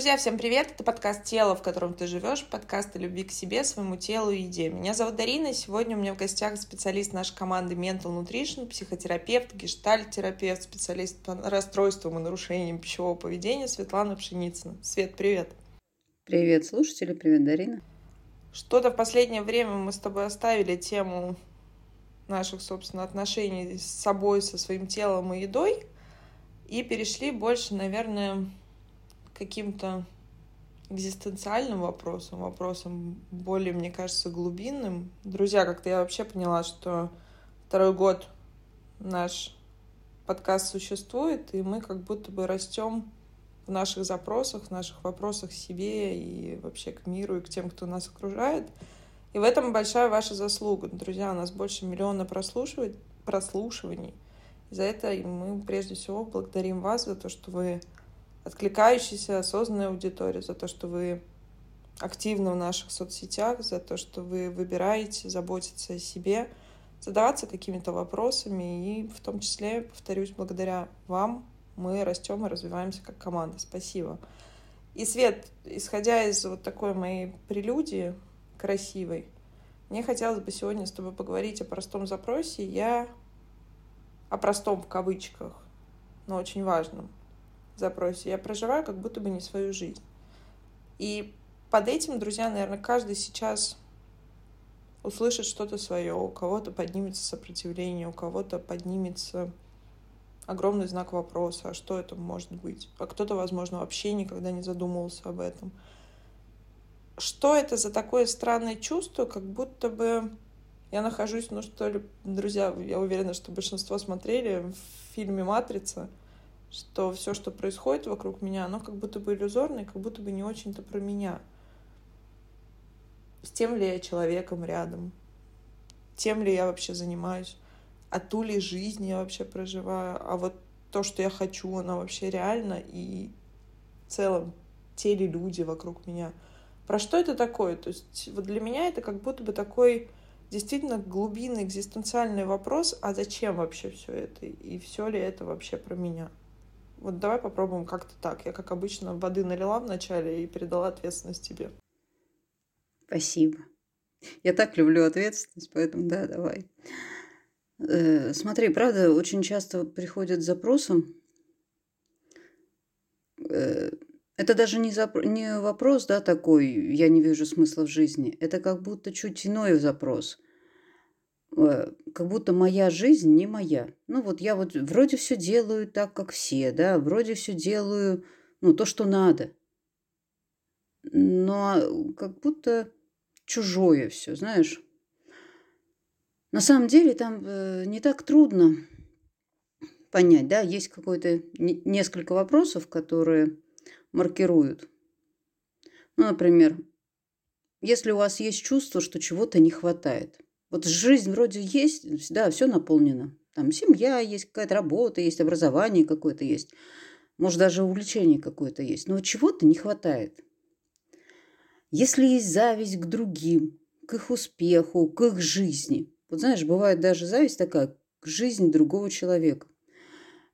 Друзья, всем привет! Это подкаст «Тело, в котором ты живешь», подкаст о любви к себе, своему телу и еде. Меня зовут Дарина, сегодня у меня в гостях специалист нашей команды Mental Nutrition, психотерапевт, гештальт-терапевт, специалист по расстройствам и нарушениям пищевого поведения Светлана Пшеницына. Свет, привет! Привет, слушатели, привет, Дарина. Что-то в последнее время мы с тобой оставили тему наших, собственно, отношений с собой, со своим телом и едой, и перешли больше, наверное, каким-то экзистенциальным вопросом, вопросом более, мне кажется, глубинным. Друзья, как-то я вообще поняла, что второй год наш подкаст существует, и мы как будто бы растем в наших запросах, в наших вопросах себе и вообще к миру и к тем, кто нас окружает. И в этом большая ваша заслуга. Друзья, у нас больше миллиона прослушиваний. И за это мы прежде всего благодарим вас за то, что вы откликающейся, осознанной аудитории, за то, что вы активны в наших соцсетях, за то, что вы выбираете заботиться о себе, задаваться какими-то вопросами. И в том числе, повторюсь, благодаря вам мы растем и развиваемся как команда. Спасибо. И, Свет, исходя из вот такой моей прелюдии красивой, мне хотелось бы сегодня с тобой поговорить о простом запросе. Я о простом в кавычках, но очень важном запросе. Я проживаю как будто бы не свою жизнь. И под этим, друзья, наверное, каждый сейчас услышит что-то свое, у кого-то поднимется сопротивление, у кого-то поднимется огромный знак вопроса, а что это может быть? А кто-то, возможно, вообще никогда не задумывался об этом. Что это за такое странное чувство, как будто бы я нахожусь, ну что ли, друзья, я уверена, что большинство смотрели в фильме «Матрица», что все, что происходит вокруг меня, оно как будто бы иллюзорно и как будто бы не очень-то про меня. С тем ли я человеком рядом? Тем ли я вообще занимаюсь? А ту ли жизнь я вообще проживаю? А вот то, что я хочу, оно вообще реально? И в целом те ли люди вокруг меня? Про что это такое? То есть вот для меня это как будто бы такой действительно глубинный экзистенциальный вопрос, а зачем вообще все это? И все ли это вообще про меня? Вот давай попробуем как-то так. Я, как обычно, воды налила вначале и передала ответственность тебе. Спасибо. Я так люблю ответственность, поэтому да, давай. Э, смотри, правда, очень часто приходят запросом. Э, это даже не, запро- не вопрос, да, такой, я не вижу смысла в жизни. Это как будто чуть иной запрос – как будто моя жизнь не моя. Ну вот я вот вроде все делаю так, как все, да, вроде все делаю, ну, то, что надо. Но как будто чужое все, знаешь. На самом деле там э, не так трудно понять, да, есть какое-то несколько вопросов, которые маркируют. Ну, например, если у вас есть чувство, что чего-то не хватает – вот жизнь вроде есть, да, все наполнено. Там семья есть, какая-то работа есть, образование какое-то есть. Может, даже увлечение какое-то есть. Но чего-то не хватает. Если есть зависть к другим, к их успеху, к их жизни. Вот знаешь, бывает даже зависть такая к жизни другого человека.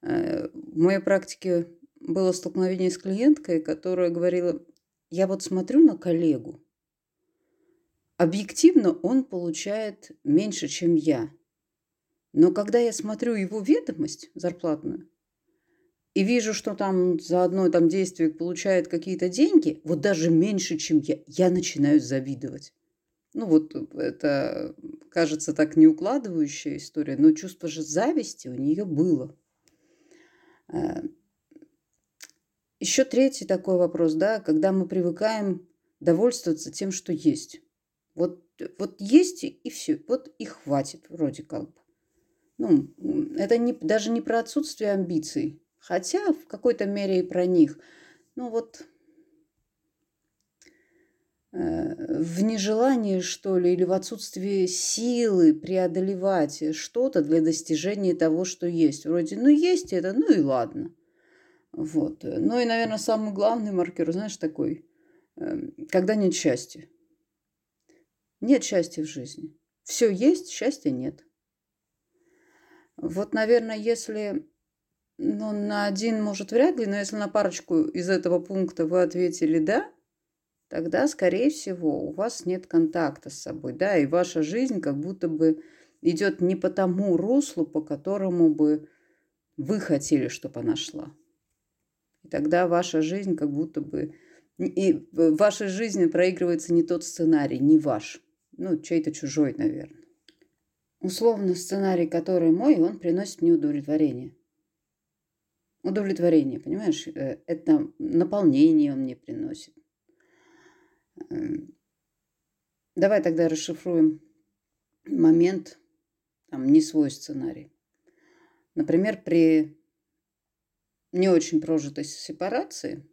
Э, в моей практике было столкновение с клиенткой, которая говорила, я вот смотрю на коллегу, Объективно он получает меньше, чем я. Но когда я смотрю его ведомость зарплатную и вижу, что там за одно там действие получает какие-то деньги, вот даже меньше, чем я, я начинаю завидовать. Ну вот это кажется так не укладывающая история, но чувство же зависти у нее было. Э, Еще третий такой вопрос, да, когда мы привыкаем довольствоваться тем, что есть. Вот, вот есть и все, вот и хватит вроде как бы. Ну, это не, даже не про отсутствие амбиций, хотя в какой-то мере и про них. Ну вот э, в нежелании, что ли, или в отсутствии силы преодолевать что-то для достижения того, что есть. Вроде, ну, есть это, ну и ладно. Вот. Ну и, наверное, самый главный маркер, знаешь, такой, э, когда нет счастья. Нет счастья в жизни. Все есть, счастья нет. Вот, наверное, если Ну, на один, может, вряд ли, но если на парочку из этого пункта вы ответили «да», тогда, скорее всего, у вас нет контакта с собой, да, и ваша жизнь как будто бы идет не по тому руслу, по которому бы вы хотели, чтобы она шла. И тогда ваша жизнь как будто бы... И в вашей жизни проигрывается не тот сценарий, не ваш. Ну, чей-то чужой, наверное. Условно, сценарий, который мой, он приносит мне удовлетворение. Удовлетворение, понимаешь? Э, это наполнение он мне приносит. Эм, давай тогда расшифруем момент, там, не свой сценарий. Например, при не очень прожитой сепарации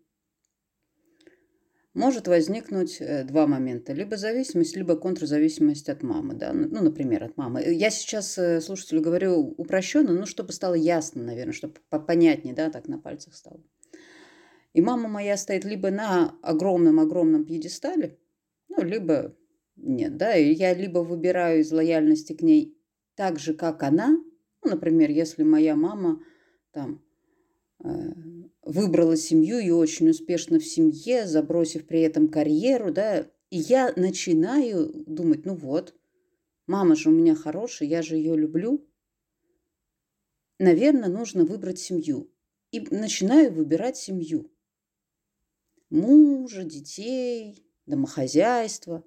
может возникнуть э, два момента. Либо зависимость, либо контрзависимость от мамы. Да? Ну, например, от мамы. Я сейчас э, слушателю говорю упрощенно, ну, чтобы стало ясно, наверное, чтобы понятнее, да, так на пальцах стало. И мама моя стоит либо на огромном-огромном пьедестале, ну, либо нет, да, и я либо выбираю из лояльности к ней так же, как она, ну, например, если моя мама там э, выбрала семью и очень успешно в семье, забросив при этом карьеру, да, и я начинаю думать, ну вот, мама же у меня хорошая, я же ее люблю, наверное, нужно выбрать семью. И начинаю выбирать семью мужа, детей, домохозяйства.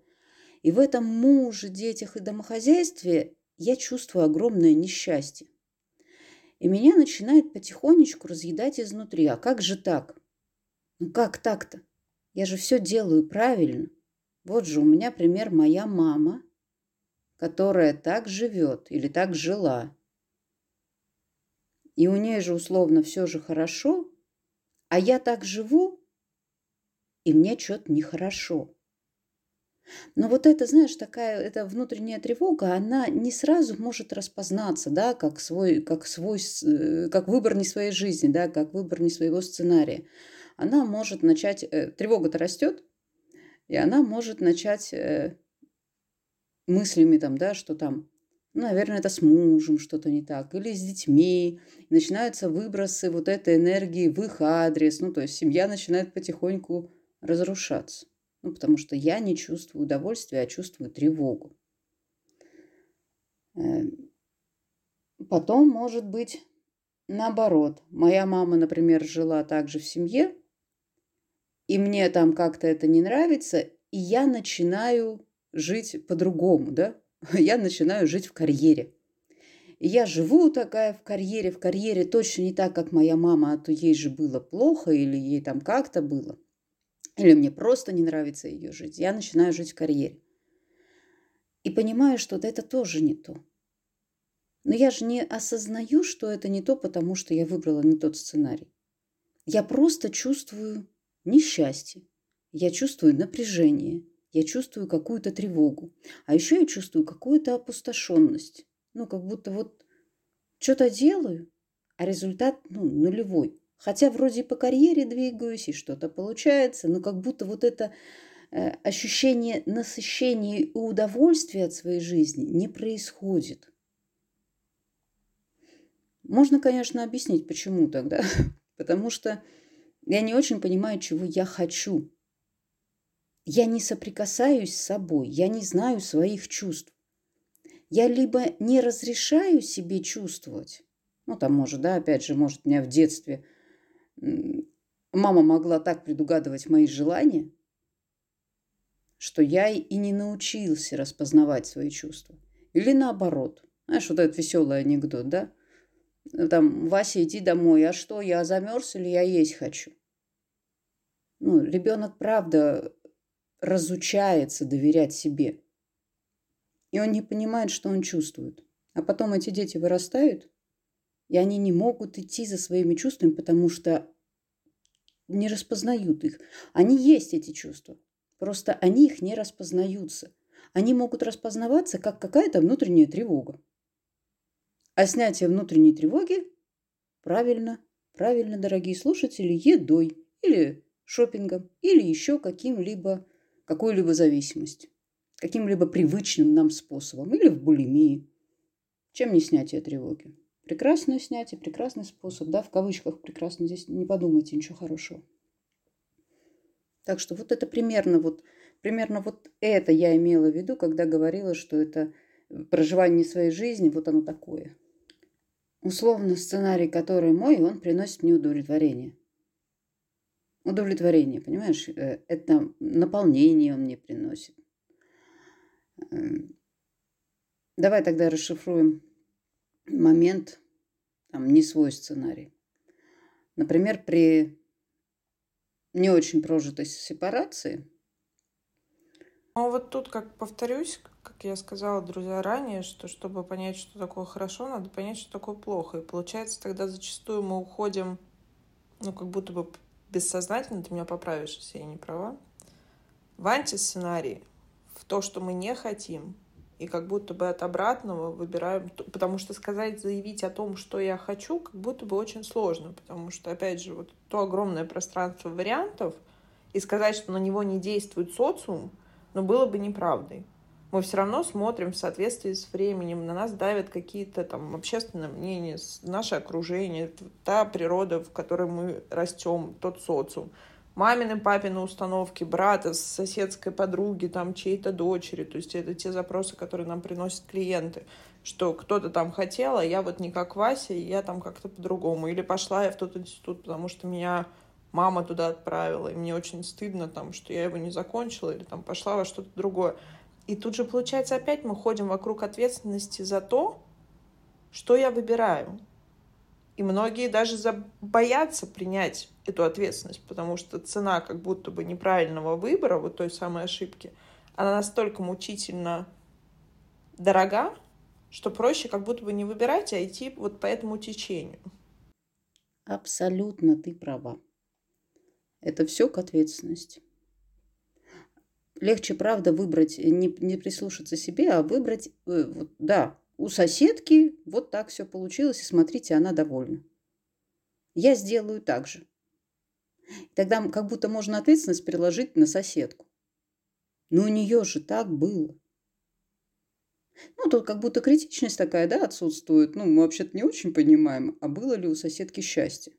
И в этом муже, детях и домохозяйстве я чувствую огромное несчастье. И меня начинает потихонечку разъедать изнутри. А как же так? Ну как так-то? Я же все делаю правильно. Вот же у меня пример моя мама, которая так живет или так жила. И у нее же условно все же хорошо, а я так живу, и мне что-то нехорошо. Но вот это, знаешь, такая эта внутренняя тревога, она не сразу может распознаться, да, как свой, как свой, э, как выбор не своей жизни, да, как выбор не своего сценария. Она может начать, э, тревога-то растет, и она может начать э, мыслями там, да, что там, ну, наверное, это с мужем что-то не так, или с детьми. Начинаются выбросы вот этой энергии в их адрес. Ну, то есть семья начинает потихоньку разрушаться. Ну, потому что я не чувствую удовольствия, а чувствую тревогу. Эм, потом, может быть, наоборот. Моя мама, например, жила также в семье, и мне там как-то это не нравится, и я начинаю жить по-другому, да? Я начинаю жить в карьере. Я живу такая в карьере, в карьере точно не так, как моя мама, а то ей же было плохо или ей там как-то было или мне просто не нравится ее жить, я начинаю жить в карьере. И понимаю, что это тоже не то. Но я же не осознаю, что это не то, потому что я выбрала не тот сценарий. Я просто чувствую несчастье, я чувствую напряжение, я чувствую какую-то тревогу. А еще я чувствую какую-то опустошенность. Ну, как будто вот что-то делаю, а результат ну, нулевой. Хотя вроде по карьере двигаюсь, и что-то получается, но как будто вот это э, ощущение насыщения и удовольствия от своей жизни не происходит. Можно, конечно, объяснить, почему тогда. Потому что я не очень понимаю, чего я хочу. Я не соприкасаюсь с собой, я не знаю своих чувств. Я либо не разрешаю себе чувствовать, ну, там, может, да, опять же, может, меня в детстве – мама могла так предугадывать мои желания, что я и не научился распознавать свои чувства. Или наоборот. Знаешь, вот этот веселый анекдот, да? Там, Вася, иди домой. А что, я замерз или я есть хочу? Ну, ребенок, правда, разучается доверять себе. И он не понимает, что он чувствует. А потом эти дети вырастают, и они не могут идти за своими чувствами, потому что не распознают их. Они есть, эти чувства. Просто они их не распознаются. Они могут распознаваться, как какая-то внутренняя тревога. А снятие внутренней тревоги правильно, правильно, дорогие слушатели, едой или шопингом, или еще каким-либо, какой-либо зависимостью, каким-либо привычным нам способом, или в булимии. Чем не снятие тревоги? Прекрасное снятие, прекрасный способ, да, в кавычках прекрасно, здесь не подумайте ничего хорошего. Так что вот это примерно вот, примерно вот это я имела в виду, когда говорила, что это проживание своей жизни, вот оно такое. Условно сценарий, который мой, он приносит мне удовлетворение. Удовлетворение, понимаешь? Э, это наполнение он мне приносит. Эм, давай тогда расшифруем момент, там, не свой сценарий. Например, при не очень прожитой сепарации. Ну вот тут, как повторюсь, как я сказала, друзья, ранее, что чтобы понять, что такое хорошо, надо понять, что такое плохо. И получается, тогда зачастую мы уходим, ну, как будто бы бессознательно, ты меня поправишь, если я не права, в антисценарий, в то, что мы не хотим, и как будто бы от обратного выбираем, потому что сказать, заявить о том, что я хочу, как будто бы очень сложно, потому что, опять же, вот то огромное пространство вариантов, и сказать, что на него не действует социум, но было бы неправдой. Мы все равно смотрим в соответствии с временем, на нас давят какие-то там общественные мнения, наше окружение, та природа, в которой мы растем, тот социум мамины, папины установки, брата, соседской подруги, там, чьей-то дочери. То есть это те запросы, которые нам приносят клиенты, что кто-то там хотел, а я вот не как Вася, и я там как-то по-другому. Или пошла я в тот институт, потому что меня мама туда отправила, и мне очень стыдно, там, что я его не закончила, или там пошла во что-то другое. И тут же, получается, опять мы ходим вокруг ответственности за то, что я выбираю. И многие даже боятся принять эту ответственность, потому что цена как будто бы неправильного выбора, вот той самой ошибки, она настолько мучительно дорога, что проще как будто бы не выбирать, а идти вот по этому течению. Абсолютно ты права. Это все к ответственности. Легче, правда, выбрать, не, не прислушаться себе, а выбрать, э, вот, да, у соседки вот так все получилось, и смотрите, она довольна. Я сделаю так же. Тогда как будто можно ответственность переложить на соседку. Но у нее же так было. Ну, тут как будто критичность такая, да, отсутствует. Ну, мы вообще-то не очень понимаем, а было ли у соседки счастье.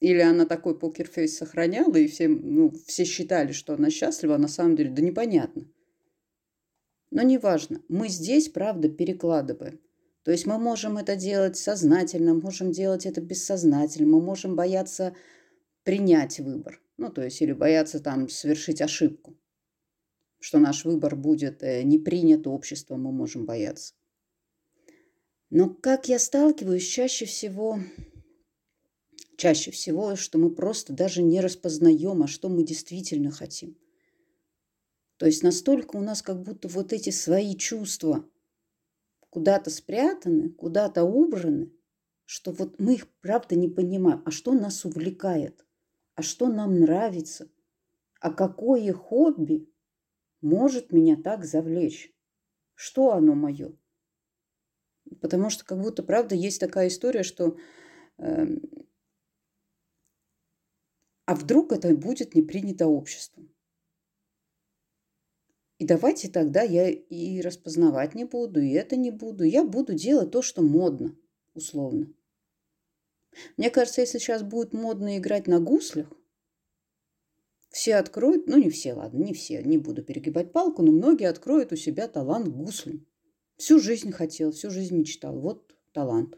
Или она такой покерфейс сохраняла, и все, ну, все считали, что она счастлива, а на самом деле, да непонятно. Но неважно, мы здесь, правда, перекладываем. То есть мы можем это делать сознательно, можем делать это бессознательно, мы можем бояться принять выбор. Ну, то есть или бояться там совершить ошибку. Что наш выбор будет э, не принят обществом, мы можем бояться. Но как я сталкиваюсь чаще всего, чаще всего, что мы просто даже не распознаем, а что мы действительно хотим – то есть настолько у нас как будто вот эти свои чувства куда-то спрятаны, куда-то убраны, что вот мы их правда не понимаем. А что нас увлекает? А что нам нравится? А какое хобби может меня так завлечь? Что оно мое? Потому что как будто, правда, есть такая история, что э, а вдруг это будет не принято обществом? И давайте тогда я и распознавать не буду, и это не буду. Я буду делать то, что модно, условно. Мне кажется, если сейчас будет модно играть на гуслях, все откроют, ну не все, ладно, не все, не буду перегибать палку, но многие откроют у себя талант гуслям. Всю жизнь хотел, всю жизнь мечтал. Вот талант.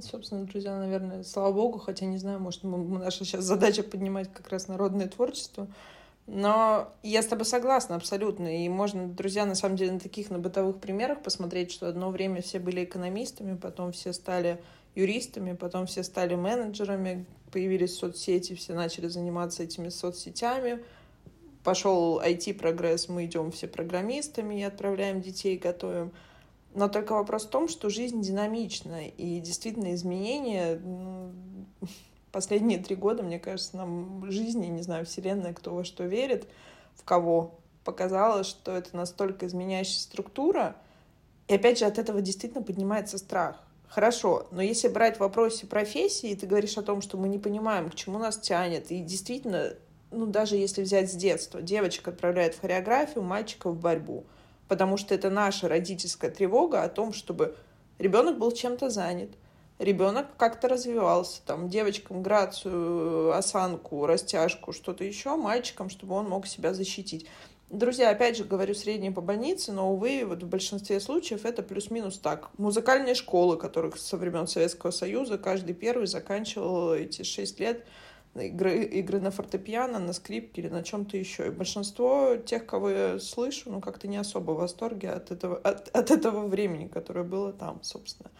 Собственно, друзья, наверное, слава богу, хотя не знаю, может, наша сейчас задача поднимать как раз народное творчество. Но я с тобой согласна абсолютно. И можно, друзья, на самом деле на таких, на бытовых примерах посмотреть, что одно время все были экономистами, потом все стали юристами, потом все стали менеджерами, появились соцсети, все начали заниматься этими соцсетями. Пошел IT-прогресс, мы идем все программистами и отправляем детей, готовим. Но только вопрос в том, что жизнь динамична, и действительно изменения ну, последние три года, мне кажется, нам жизни, не знаю, вселенная, кто во что верит, в кого, показала, что это настолько изменяющая структура, и опять же от этого действительно поднимается страх. Хорошо, но если брать в вопросе профессии, ты говоришь о том, что мы не понимаем, к чему нас тянет, и действительно, ну даже если взять с детства, девочек отправляют в хореографию, мальчиков в борьбу, потому что это наша родительская тревога о том, чтобы Ребенок был чем-то занят. Ребенок как-то развивался, там, девочкам грацию, осанку, растяжку, что-то еще, мальчикам, чтобы он мог себя защитить. Друзья, опять же, говорю средние по больнице, но, увы, вот в большинстве случаев это плюс-минус так. Музыкальные школы, которых со времен Советского Союза каждый первый заканчивал эти шесть лет игры, игры на фортепиано, на скрипке или на чем-то еще. И большинство тех, кого я слышу, ну, как-то не особо в восторге от этого, от, от этого времени, которое было там, собственно.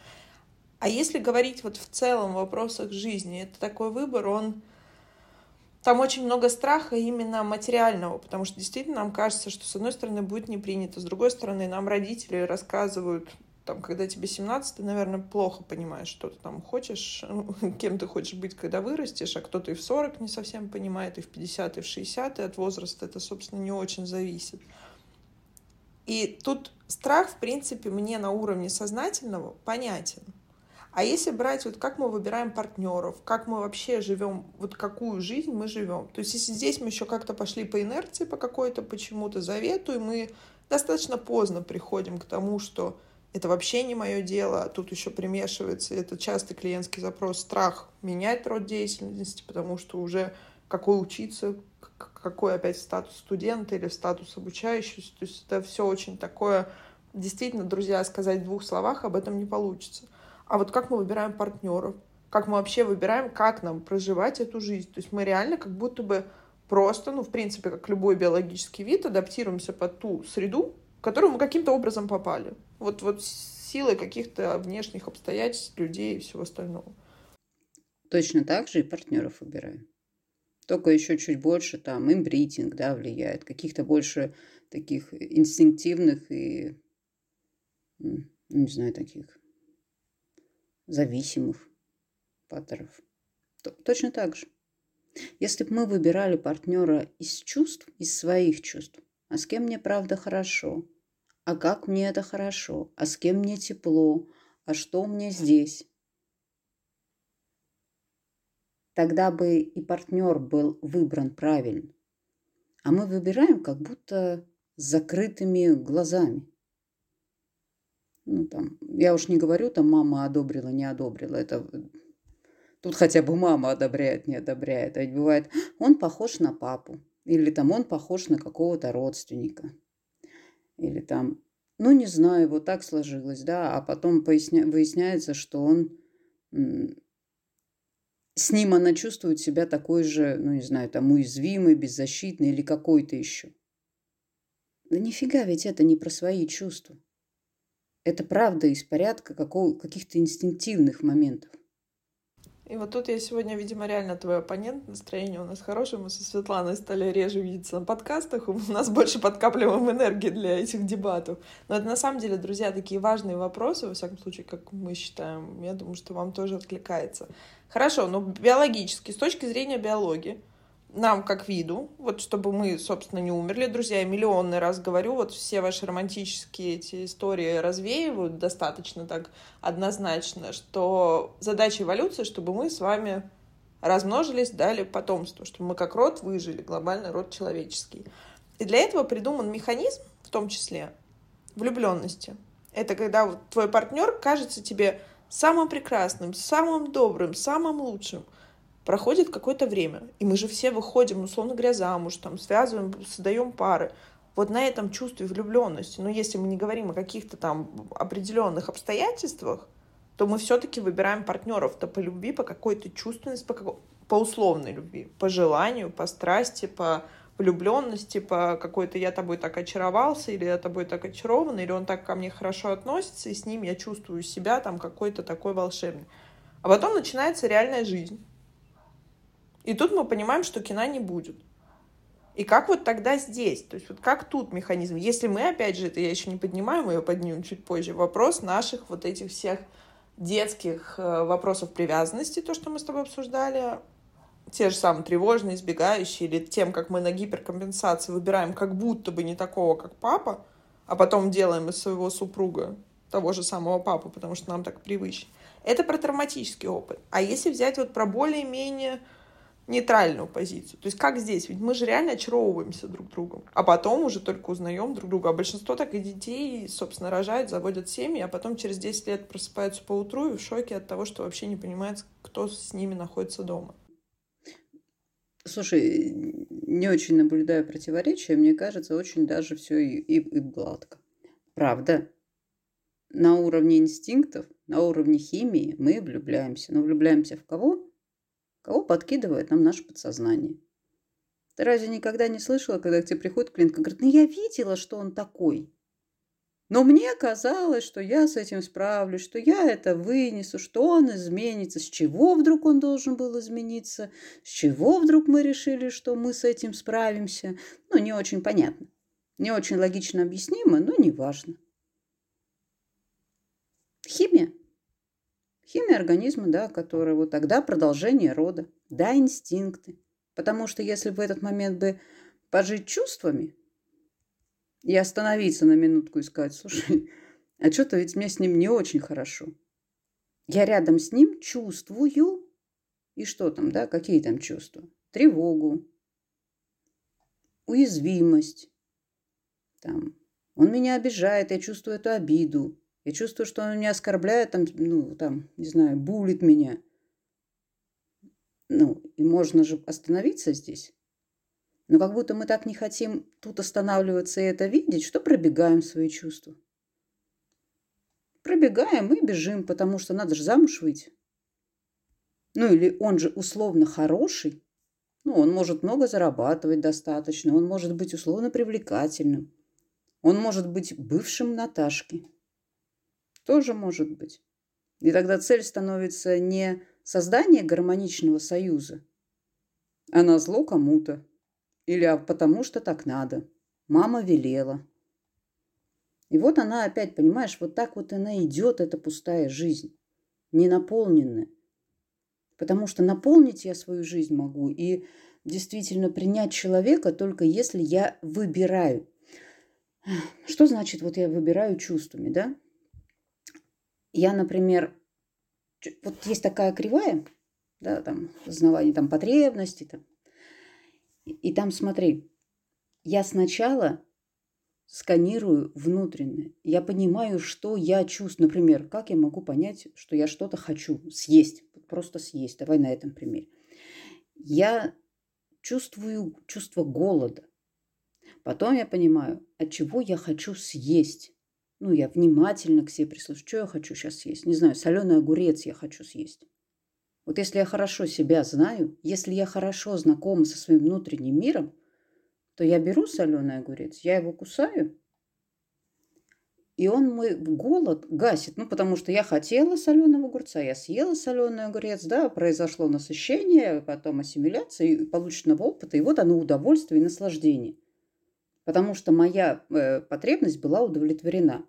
А если говорить вот в целом в вопросах жизни, это такой выбор, он... Там очень много страха именно материального, потому что действительно нам кажется, что с одной стороны будет не принято, с другой стороны нам родители рассказывают там, когда тебе 17, ты, наверное, плохо понимаешь, что ты там хочешь, кем ты хочешь быть, когда вырастешь, а кто-то и в 40 не совсем понимает, и в 50, и в 60, и от возраста это, собственно, не очень зависит. И тут страх, в принципе, мне на уровне сознательного понятен. А если брать, вот как мы выбираем партнеров, как мы вообще живем, вот какую жизнь мы живем. То есть если здесь мы еще как-то пошли по инерции, по какой-то почему-то завету, и мы достаточно поздно приходим к тому, что это вообще не мое дело. Тут еще примешивается, это частый клиентский запрос, страх менять род деятельности, потому что уже какой учиться, какой опять статус студента или статус обучающегося. То есть это все очень такое... Действительно, друзья, сказать в двух словах об этом не получится. А вот как мы выбираем партнеров, как мы вообще выбираем, как нам проживать эту жизнь. То есть мы реально как будто бы просто, ну, в принципе, как любой биологический вид, адаптируемся под ту среду, в которую мы каким-то образом попали. Вот, вот силой каких-то внешних обстоятельств, людей и всего остального. Точно так же и партнеров выбираем. Только еще чуть больше там имбритинг, да, влияет. Каких-то больше таких инстинктивных и, не знаю, таких зависимых паттернов. Точно так же. Если бы мы выбирали партнера из чувств, из своих чувств, а с кем мне правда хорошо, а как мне это хорошо, а с кем мне тепло, а что меня здесь. Тогда бы и партнер был выбран правильно. А мы выбираем как будто с закрытыми глазами. Ну, там, я уж не говорю, там мама одобрила, не одобрила. Это тут хотя бы мама одобряет, не одобряет. А бывает, он похож на папу. Или там он похож на какого-то родственника. Или там, ну не знаю, вот так сложилось, да, а потом поясня... выясняется, что он с ним она чувствует себя такой же, ну не знаю, там уязвимой, беззащитной или какой-то еще. Да нифига, ведь это не про свои чувства. Это правда из порядка какого, каких-то инстинктивных моментов. И вот тут я сегодня, видимо, реально твой оппонент. Настроение у нас хорошее. Мы со Светланой стали реже видеться на подкастах. У нас больше подкапливаем энергии для этих дебатов. Но это на самом деле, друзья, такие важные вопросы, во всяком случае, как мы считаем. Я думаю, что вам тоже откликается. Хорошо, но биологически, с точки зрения биологии, нам как виду, вот чтобы мы, собственно, не умерли, друзья, я миллионный раз говорю, вот все ваши романтические эти истории развеивают достаточно так однозначно, что задача эволюции, чтобы мы с вами размножились, дали потомство, чтобы мы как род выжили, глобальный род человеческий. И для этого придуман механизм, в том числе влюбленности. Это когда вот твой партнер кажется тебе самым прекрасным, самым добрым, самым лучшим – проходит какое-то время, и мы же все выходим, условно говоря, замуж, там, связываем, создаем пары. Вот на этом чувстве влюбленности, но если мы не говорим о каких-то там определенных обстоятельствах, то мы все-таки выбираем партнеров-то по любви, по какой-то чувственности, по, какой- по условной любви, по желанию, по страсти, по влюбленности, по какой-то я тобой так очаровался, или я тобой так очарован, или он так ко мне хорошо относится, и с ним я чувствую себя там какой-то такой волшебный. А потом начинается реальная жизнь. И тут мы понимаем, что кино не будет. И как вот тогда здесь? То есть вот как тут механизм? Если мы, опять же, это я еще не поднимаю, мы ее поднимем чуть позже, вопрос наших вот этих всех детских э, вопросов привязанности, то, что мы с тобой обсуждали, те же самые тревожные, избегающие, или тем, как мы на гиперкомпенсации выбираем как будто бы не такого, как папа, а потом делаем из своего супруга того же самого папу, потому что нам так привычно. Это про травматический опыт. А если взять вот про более-менее нейтральную позицию. То есть как здесь? Ведь мы же реально очаровываемся друг другом, а потом уже только узнаем друг друга. А большинство так и детей, собственно, рожают, заводят семьи, а потом через 10 лет просыпаются по утру и в шоке от того, что вообще не понимают, кто с ними находится дома. Слушай, не очень наблюдаю противоречия, мне кажется, очень даже все и, и, и гладко. Правда, на уровне инстинктов, на уровне химии мы влюбляемся. Но влюбляемся в кого? Кого подкидывает нам наше подсознание? Ты разве никогда не слышала, когда к тебе приходит клиентка, говорит, ну я видела, что он такой. Но мне казалось, что я с этим справлюсь, что я это вынесу, что он изменится. С чего вдруг он должен был измениться? С чего вдруг мы решили, что мы с этим справимся? Ну, не очень понятно. Не очень логично объяснимо, но не важно. Химия. Химия организма, да, которая вот тогда продолжение рода. Да, инстинкты. Потому что если в этот момент бы пожить чувствами и остановиться на минутку и сказать, слушай, а что-то ведь мне с ним не очень хорошо. Я рядом с ним чувствую. И что там, да, какие там чувства? Тревогу, уязвимость. Там, он меня обижает, я чувствую эту обиду. Я чувствую, что он меня оскорбляет, там, ну, там, не знаю, булит меня. Ну, и можно же остановиться здесь. Но как будто мы так не хотим тут останавливаться и это видеть, что пробегаем свои чувства. Пробегаем и бежим, потому что надо же замуж выйти. Ну или он же условно хороший. Ну, он может много зарабатывать достаточно, он может быть условно привлекательным. Он может быть бывшим Наташки. Тоже может быть. И тогда цель становится не создание гармоничного союза, а на зло кому-то. Или а потому что так надо. Мама велела. И вот она опять, понимаешь, вот так вот она идет, эта пустая жизнь, не наполненная. Потому что наполнить я свою жизнь могу и действительно принять человека только если я выбираю. Что значит вот я выбираю чувствами, да? Я, например, вот есть такая кривая, да, там, узнавание там потребностей, там. И, и там, смотри, я сначала сканирую внутреннее. Я понимаю, что я чувствую. Например, как я могу понять, что я что-то хочу съесть? Просто съесть. Давай на этом примере. Я чувствую чувство голода. Потом я понимаю, от чего я хочу съесть. Ну, я внимательно к себе прислушиваюсь. Что я хочу сейчас съесть? Не знаю, соленый огурец я хочу съесть. Вот если я хорошо себя знаю, если я хорошо знакома со своим внутренним миром, то я беру соленый огурец, я его кусаю, и он мой голод гасит. Ну, потому что я хотела соленого огурца, я съела соленый огурец, да, произошло насыщение, потом ассимиляция и полученного опыта, и вот оно удовольствие и наслаждение – потому что моя э, потребность была удовлетворена.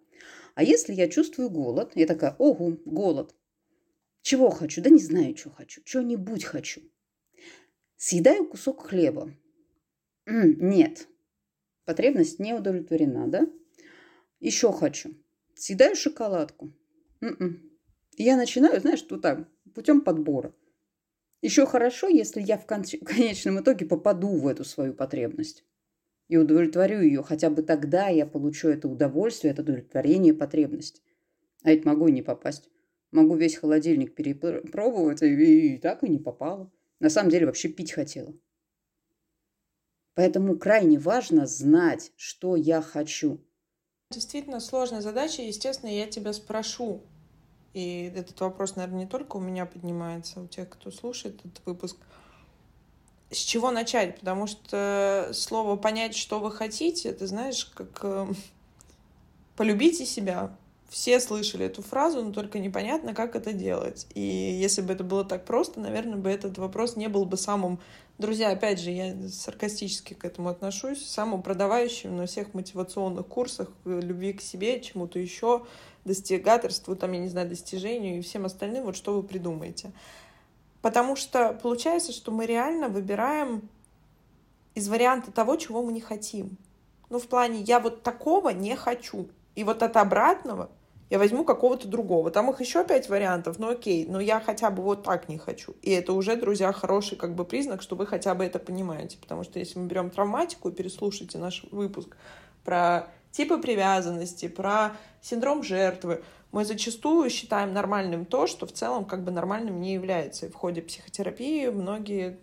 А если я чувствую голод, я такая, ого, голод. Чего хочу? Да не знаю, что хочу. Что-нибудь хочу. Съедаю кусок хлеба. М-м, нет. Потребность не удовлетворена, да? Еще хочу. Съедаю шоколадку. М-м. Я начинаю, знаешь, вот так, путем подбора. Еще хорошо, если я в конечном итоге попаду в эту свою потребность и удовлетворю ее, хотя бы тогда я получу это удовольствие, это удовлетворение потребности. А ведь могу и не попасть. Могу весь холодильник перепробовать, и, и так и не попала. На самом деле вообще пить хотела. Поэтому крайне важно знать, что я хочу. Действительно сложная задача. Естественно, я тебя спрошу. И этот вопрос, наверное, не только у меня поднимается, а у тех, кто слушает этот выпуск – с чего начать, потому что слово понять, что вы хотите, это знаешь, как э, полюбите себя. Все слышали эту фразу, но только непонятно, как это делать. И если бы это было так просто, наверное, бы этот вопрос не был бы самым... Друзья, опять же, я саркастически к этому отношусь, самым продавающим на всех мотивационных курсах э, любви к себе, чему-то еще, достигаторству, там, я не знаю, достижению и всем остальным, вот что вы придумаете. Потому что получается, что мы реально выбираем из варианта того, чего мы не хотим. Ну, в плане, я вот такого не хочу. И вот от обратного Я возьму какого-то другого. Там их еще пять вариантов, ну окей, но я хотя бы вот так не хочу. И это уже, друзья, хороший как бы признак, что вы хотя бы это понимаете. Потому что если мы берем травматику и переслушайте наш выпуск про типы привязанности, про синдром жертвы, мы зачастую считаем нормальным то, что в целом как бы нормальным не является. И в ходе психотерапии многие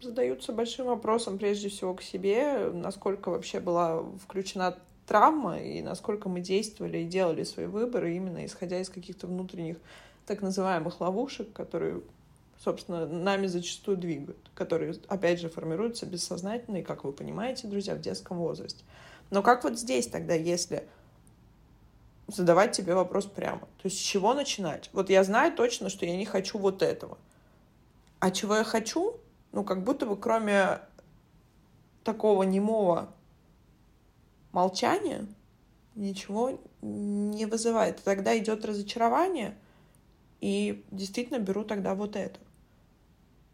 задаются большим вопросом прежде всего к себе, насколько вообще была включена травма и насколько мы действовали и делали свои выборы именно исходя из каких-то внутренних так называемых ловушек, которые, собственно, нами зачастую двигают, которые, опять же, формируются бессознательно и, как вы понимаете, друзья, в детском возрасте. Но как вот здесь тогда, если задавать тебе вопрос прямо? То есть с чего начинать? Вот я знаю точно, что я не хочу вот этого. А чего я хочу? Ну, как будто бы кроме такого немого молчание ничего не вызывает. Тогда идет разочарование, и действительно беру тогда вот это.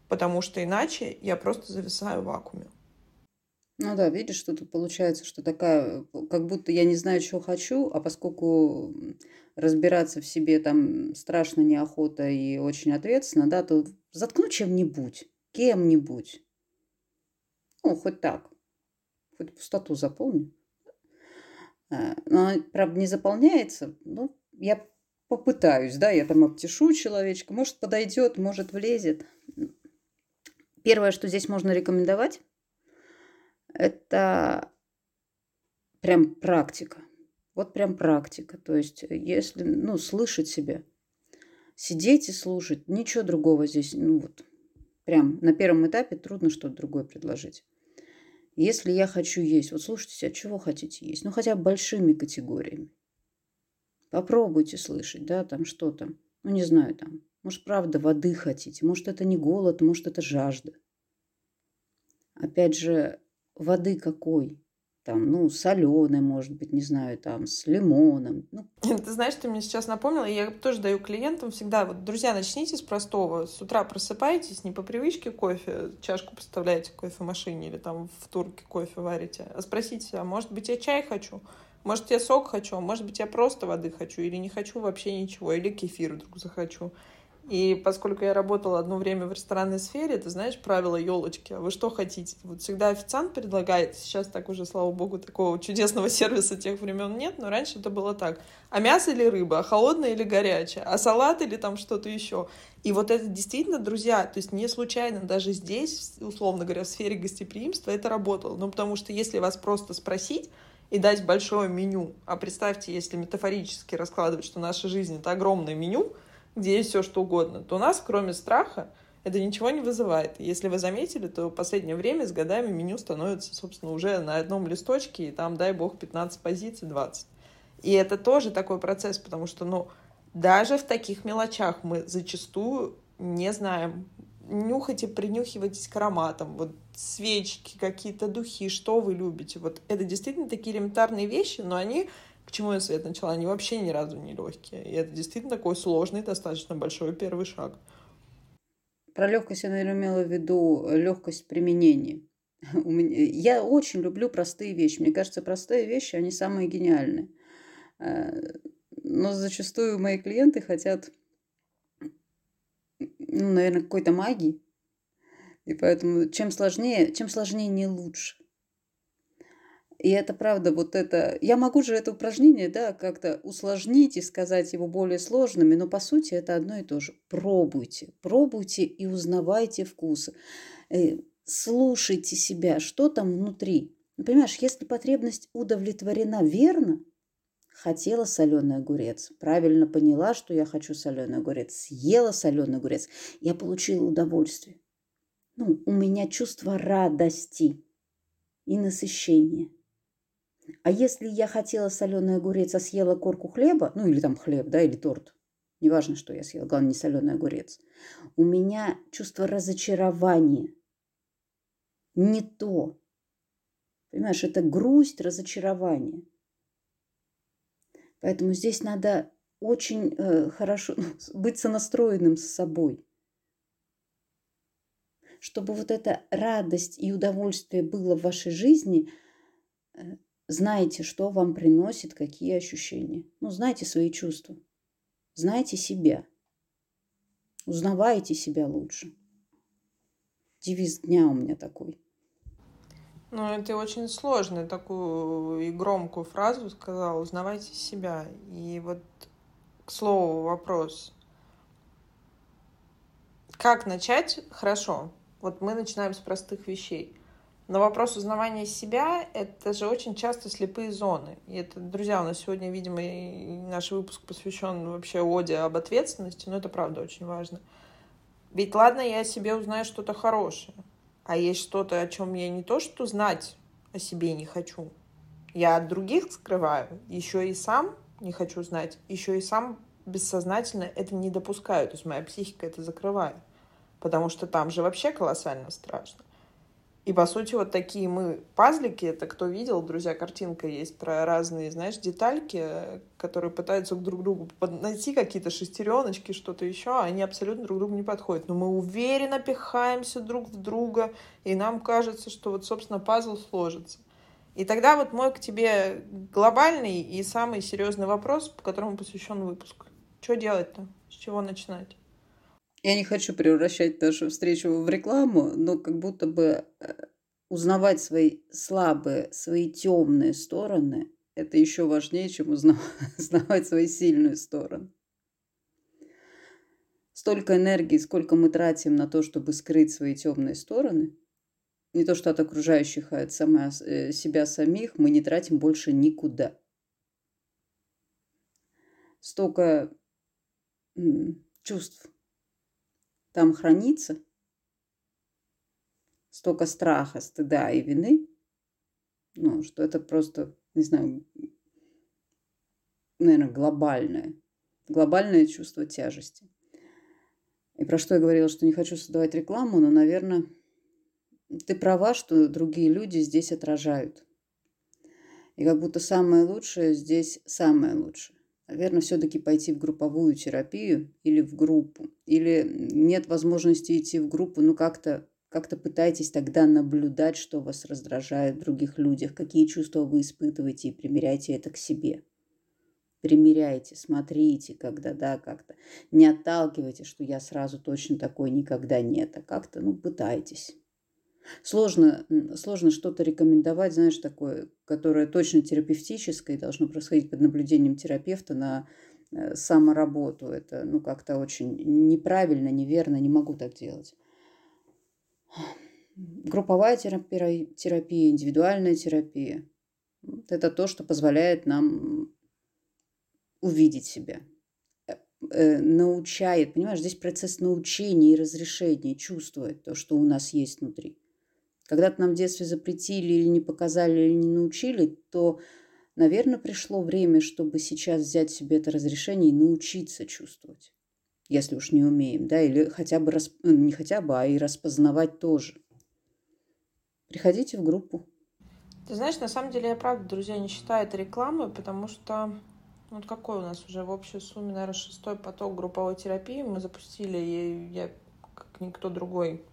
Потому что иначе я просто зависаю в вакууме. Ну да, видишь, что тут получается, что такая, как будто я не знаю, чего хочу, а поскольку разбираться в себе там страшно неохота и очень ответственно, да, то заткну чем-нибудь, кем-нибудь. Ну, хоть так. Хоть пустоту заполню. Э, но она, правда, не заполняется. Ну, я попытаюсь, да, я там обтешу человечка. Может, подойдет, может, влезет. Первое, что здесь можно рекомендовать, это прям практика. Вот прям практика. То есть, если, ну, слышать себя, сидеть и слушать, ничего другого здесь, ну, вот, прям на первом этапе трудно что-то другое предложить. Если я хочу есть, вот слушайте себя, чего хотите есть? Ну, хотя бы большими категориями. Попробуйте слышать, да, там что там. Ну, не знаю, там. Может, правда, воды хотите. Может, это не голод, может, это жажда. Опять же, воды какой? там, ну, соленый, может быть, не знаю, там, с лимоном. Ну. Ты знаешь, ты мне сейчас напомнила, я тоже даю клиентам всегда, вот, друзья, начните с простого. С утра просыпаетесь, не по привычке кофе, чашку поставляете в кофемашине или там в турке кофе варите, а спросите, а может быть, я чай хочу? Может, я сок хочу, может быть, я просто воды хочу, или не хочу вообще ничего, или кефир вдруг захочу. И поскольку я работала одно время в ресторанной сфере, ты знаешь правила елочки. А вы что хотите? Вот всегда официант предлагает. Сейчас так уже, слава богу, такого чудесного сервиса тех времен нет, но раньше это было так. А мясо или рыба? А холодное или горячее? А салат или там что-то еще? И вот это действительно, друзья, то есть не случайно даже здесь, условно говоря, в сфере гостеприимства это работало. Ну, потому что если вас просто спросить, и дать большое меню. А представьте, если метафорически раскладывать, что наша жизнь — это огромное меню, где есть все что угодно, то у нас, кроме страха, это ничего не вызывает. Если вы заметили, то в последнее время с годами меню становится, собственно, уже на одном листочке, и там, дай бог, 15 позиций, 20. И это тоже такой процесс, потому что, ну, даже в таких мелочах мы зачастую не знаем. Нюхайте, принюхивайтесь к ароматам. Вот свечки, какие-то духи, что вы любите. Вот это действительно такие элементарные вещи, но они к чему я свет начала, они вообще ни разу не легкие. И это действительно такой сложный, достаточно большой первый шаг. Про легкость я, наверное, имела в виду легкость применения. Я очень люблю простые вещи. Мне кажется, простые вещи, они самые гениальные. Э, но зачастую мои клиенты хотят, ну, наверное, какой-то магии. И поэтому чем сложнее, чем сложнее, не лучше. И это правда, вот это... Я могу же это упражнение, да, как-то усложнить и сказать его более сложными, но по сути это одно и то же. Пробуйте, пробуйте и узнавайте вкусы. Э, слушайте себя, что там внутри. Ну, понимаешь, если потребность удовлетворена верно, хотела соленый огурец, правильно поняла, что я хочу соленый огурец, съела соленый огурец, я получила удовольствие. Ну, у меня чувство радости и насыщения. А если я хотела соленый огурец, а съела корку хлеба, ну или там хлеб, да, или торт, неважно, что я съела, главное, не соленый огурец, у меня чувство разочарования. Не то. Понимаешь, это грусть, разочарование. Поэтому здесь надо очень э, хорошо ну, быть сонастроенным с собой. Чтобы вот эта радость и удовольствие было в вашей жизни – Знайте, что вам приносит, какие ощущения. Ну, знайте свои чувства. Знайте себя. Узнавайте себя лучше. Девиз дня у меня такой. Ну, это очень сложную такую и громкую фразу сказал. Узнавайте себя. И вот к слову вопрос. Как начать? Хорошо. Вот мы начинаем с простых вещей. Но вопрос узнавания себя — это же очень часто слепые зоны. И это, друзья, у нас сегодня, видимо, наш выпуск посвящен вообще оде об ответственности, но это правда очень важно. Ведь ладно, я о себе узнаю что-то хорошее, а есть что-то, о чем я не то что знать о себе не хочу. Я от других скрываю, еще и сам не хочу знать, еще и сам бессознательно это не допускаю. То есть моя психика это закрывает. Потому что там же вообще колоссально страшно. И, по сути, вот такие мы пазлики, это кто видел, друзья, картинка есть про разные, знаешь, детальки, которые пытаются друг другу найти какие-то шестереночки, что-то еще, а они абсолютно друг другу не подходят. Но мы уверенно пихаемся друг в друга, и нам кажется, что вот, собственно, пазл сложится. И тогда вот мой к тебе глобальный и самый серьезный вопрос, по которому посвящен выпуск. Что делать-то? С чего начинать? Я не хочу превращать нашу встречу в рекламу, но как будто бы э, узнавать свои слабые, свои темные стороны, это еще важнее, чем узнавать свои сильные стороны. Столько энергии, сколько мы тратим на то, чтобы скрыть свои темные стороны, не то что от окружающих, а от сама, э, себя самих, мы не тратим больше никуда. Столько чувств, там хранится столько страха, стыда и вины, ну, что это просто, не знаю, наверное, глобальное, глобальное чувство тяжести. И про что я говорила, что не хочу создавать рекламу, но, наверное, ты права, что другие люди здесь отражают. И как будто самое лучшее здесь самое лучшее наверное, все-таки пойти в групповую терапию или в группу. Или нет возможности идти в группу, ну как-то как-то пытайтесь тогда наблюдать, что вас раздражает в других людях, какие чувства вы испытываете, и примеряйте это к себе. Примеряйте, смотрите, когда, да, как-то. Не отталкивайте, что я сразу точно такой никогда нет, а как-то, ну, пытайтесь. Сложно, сложно что-то рекомендовать, знаешь, такое, которое точно терапевтическое и должно происходить под наблюдением терапевта на э, самоработу. Это, ну, как-то очень неправильно, неверно, не могу так делать. Групповая терапия, терапия индивидуальная терапия – это то, что позволяет нам увидеть себя, э, э, научает, понимаешь, здесь процесс научения и разрешения, чувствовать то, что у нас есть внутри. Когда-то нам в детстве запретили или не показали, или не научили, то, наверное, пришло время, чтобы сейчас взять себе это разрешение и научиться чувствовать. Если уж не умеем, да, или хотя бы, расп... Ну, не хотя бы, а и распознавать тоже. Приходите в группу. Ты знаешь, на самом деле я правда, друзья, не считаю это рекламой, потому что ну, вот какой у нас уже в общей сумме, наверное, шестой поток групповой терапии мы запустили, и я, как никто другой,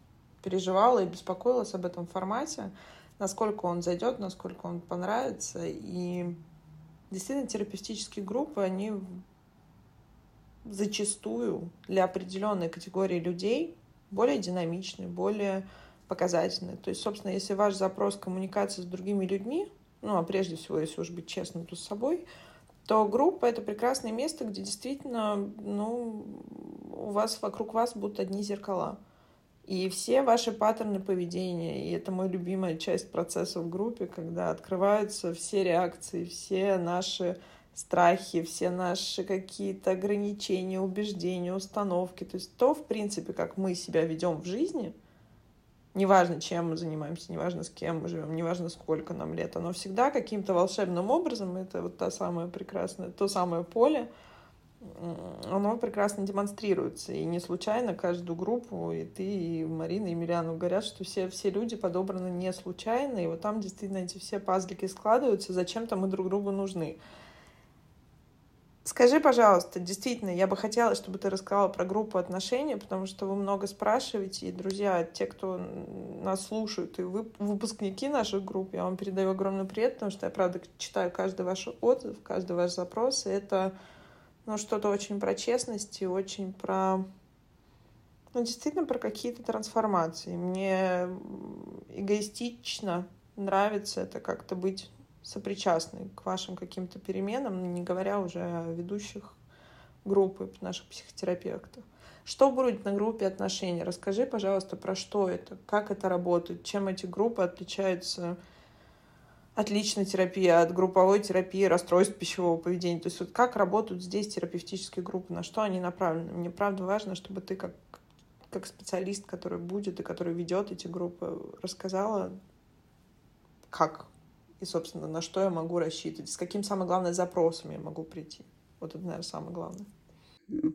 переживала и беспокоилась об этом формате, насколько он зайдет, насколько он понравится. И действительно терапевтические группы, они зачастую для определенной категории людей более динамичны, более показательны. То есть, собственно, если ваш запрос коммуникации с другими людьми, ну, а прежде всего, если уж быть честным, то с собой, то группа — это прекрасное место, где действительно, ну, у вас, вокруг вас будут одни зеркала — и все ваши паттерны поведения, и это моя любимая часть процесса в группе, когда открываются все реакции, все наши страхи, все наши какие-то ограничения, убеждения, установки. То есть то, в принципе, как мы себя ведем в жизни, неважно, чем мы занимаемся, неважно, с кем мы живем, неважно, сколько нам лет, оно всегда каким-то волшебным образом, это вот та самая прекрасная, то самое поле, оно прекрасно демонстрируется. И не случайно каждую группу, и ты, и Марина, и Миляна говорят, что все, все люди подобраны не случайно, и вот там действительно эти все пазлики складываются, зачем-то мы друг другу нужны. Скажи, пожалуйста, действительно, я бы хотела, чтобы ты рассказала про группу отношений, потому что вы много спрашиваете, и, друзья, те, кто нас слушают, и вы, выпускники наших групп, я вам передаю огромный привет, потому что я, правда, читаю каждый ваш отзыв, каждый ваш запрос, и это ну, что-то очень про честность и очень про ну, действительно про какие-то трансформации. Мне эгоистично нравится это как-то быть сопричастной к вашим каким-то переменам, не говоря уже о ведущих группы наших психотерапевтов. Что будет на группе отношений? Расскажи, пожалуйста, про что это, как это работает, чем эти группы отличаются от личной терапии, от групповой терапии расстройств пищевого поведения. То есть вот как работают здесь терапевтические группы, на что они направлены. Мне правда важно, чтобы ты как, как специалист, который будет и который ведет эти группы, рассказала, как и, собственно, на что я могу рассчитывать, с каким самым главным запросом я могу прийти. Вот это, наверное, самое главное.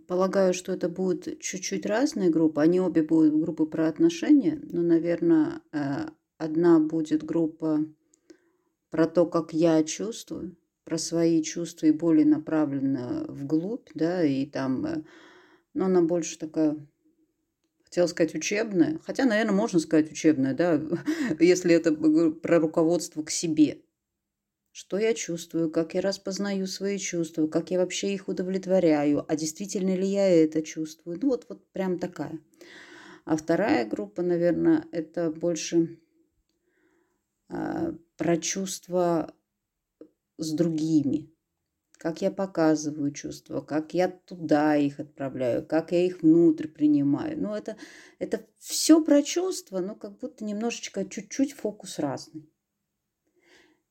Полагаю, что это будут чуть-чуть разные группы. Они обе будут группы про отношения, но, наверное, э, одна будет группа про то, как я чувствую, про свои чувства и боли направлена вглубь, да, и там, э, ну, она больше такая хотела сказать учебная, хотя, наверное, можно сказать учебная, да, если это про руководство к себе. Что я чувствую, как я распознаю свои чувства, как я вообще их удовлетворяю, а действительно ли я это чувствую. Ну вот, вот прям такая. А вторая группа, наверное, это больше э, про чувства с другими, как я показываю чувства, как я туда их отправляю, как я их внутрь принимаю. Ну, это, это все про чувства, но как будто немножечко, чуть-чуть фокус разный.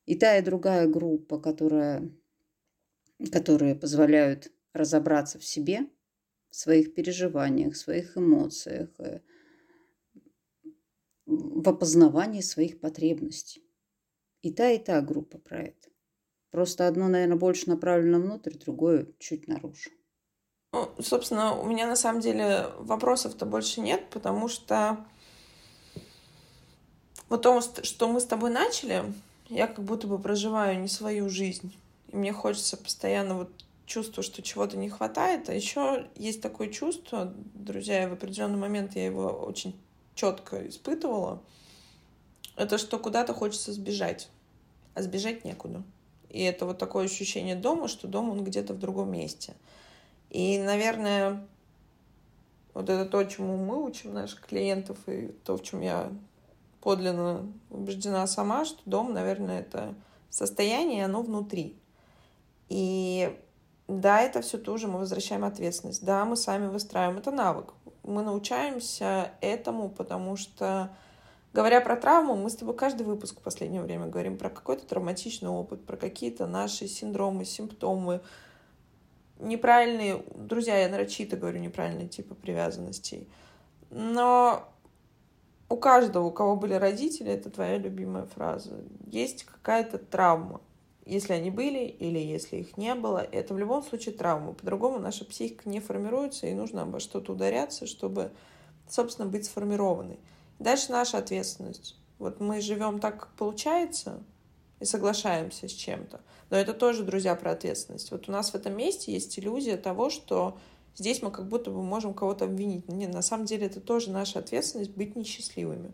И та, и другая группа, которая, которые позволяют разобраться в себе, в своих переживаниях, в своих эмоциях, э, в опознавании своих потребностей. И та, и та группа это. Просто одно, наверное, больше направлено внутрь, другое чуть наружу. Ну, собственно, у меня на самом деле вопросов-то больше нет, потому что вот то, что мы с тобой начали, я как будто бы проживаю не свою жизнь. И мне хочется постоянно вот чувство, что чего-то не хватает. А еще есть такое чувство, друзья, в определенный момент я его очень четко испытывала. Это что куда-то хочется сбежать, а сбежать некуда. И это вот такое ощущение дома, что дом, он где-то в другом месте. И, наверное, вот это то, чему мы учим наших клиентов, и то, в чем я подлинно убеждена сама, что дом, наверное, это состояние, оно внутри. И да, это все тоже мы возвращаем ответственность. Да, мы сами выстраиваем. Это навык. Мы научаемся этому, потому что Говоря про травму, мы с тобой каждый выпуск в последнее время говорим про какой-то травматичный опыт, про какие-то наши синдромы, симптомы, неправильные, друзья, я нарочито говорю неправильные типы привязанностей. Но у каждого, у кого были родители, это твоя любимая фраза, есть какая-то травма. Если они были или если их не было, это в любом случае травма. По-другому наша психика не формируется, и нужно обо что-то ударяться, чтобы, собственно, быть сформированной. Дальше наша ответственность. Вот мы живем так, как получается, и соглашаемся с чем-то. Но это тоже, друзья, про ответственность. Вот у нас в этом месте есть иллюзия того, что здесь мы как будто бы можем кого-то обвинить. Нет, на самом деле это тоже наша ответственность быть несчастливыми.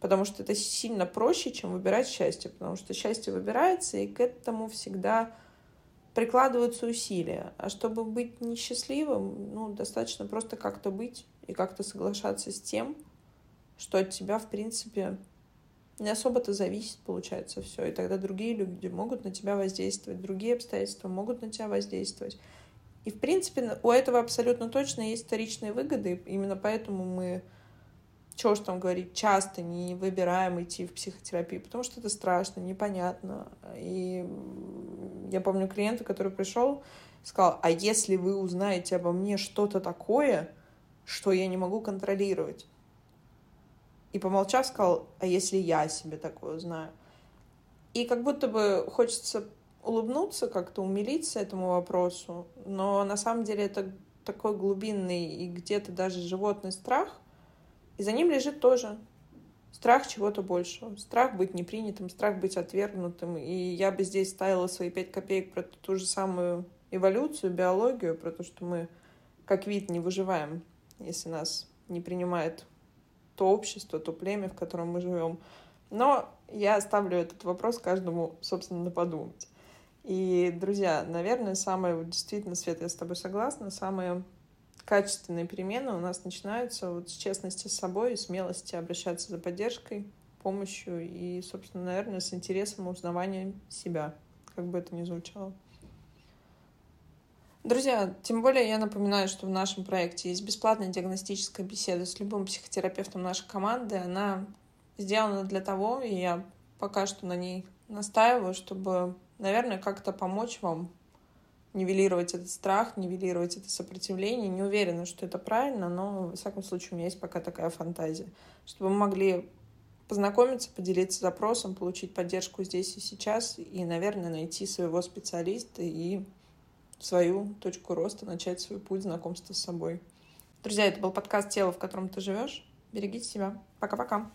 Потому что это сильно проще, чем выбирать счастье. Потому что счастье выбирается, и к этому всегда прикладываются усилия. А чтобы быть несчастливым, ну, достаточно просто как-то быть и как-то соглашаться с тем, что от тебя, в принципе, не особо-то зависит, получается, все. И тогда другие люди могут на тебя воздействовать, другие обстоятельства могут на тебя воздействовать. И, в принципе, у этого абсолютно точно есть вторичные выгоды. Именно поэтому мы, чего уж там говорить, часто не выбираем идти в психотерапию, потому что это страшно, непонятно. И я помню клиента, который пришел, сказал, а если вы узнаете обо мне что-то такое, что я не могу контролировать, и помолчав, сказал, а если я себе такое знаю? И как будто бы хочется улыбнуться, как-то умилиться этому вопросу, но на самом деле это такой глубинный и где-то даже животный страх, и за ним лежит тоже страх чего-то большего, страх быть непринятым, страх быть отвергнутым. И я бы здесь ставила свои пять копеек про ту же самую эволюцию, биологию, про то, что мы как вид не выживаем, если нас не принимает то общество, то племя, в котором мы живем. Но я оставлю этот вопрос каждому, собственно, подумать. И, друзья, наверное, самое, действительно, Свет, я с тобой согласна, самые качественные перемены у нас начинаются вот с честности с собой и смелости обращаться за поддержкой, помощью и, собственно, наверное, с интересом узнавания себя, как бы это ни звучало. Друзья, тем более я напоминаю, что в нашем проекте есть бесплатная диагностическая беседа с любым психотерапевтом нашей команды. Она сделана для того, и я пока что на ней настаиваю, чтобы, наверное, как-то помочь вам нивелировать этот страх, нивелировать это сопротивление. Не уверена, что это правильно, но, во всяком случае, у меня есть пока такая фантазия. Чтобы мы могли познакомиться, поделиться запросом, получить поддержку здесь и сейчас, и, наверное, найти своего специалиста и свою точку роста, начать свой путь знакомства с собой. Друзья, это был подкаст «Тело, в котором ты живешь». Берегите себя. Пока-пока.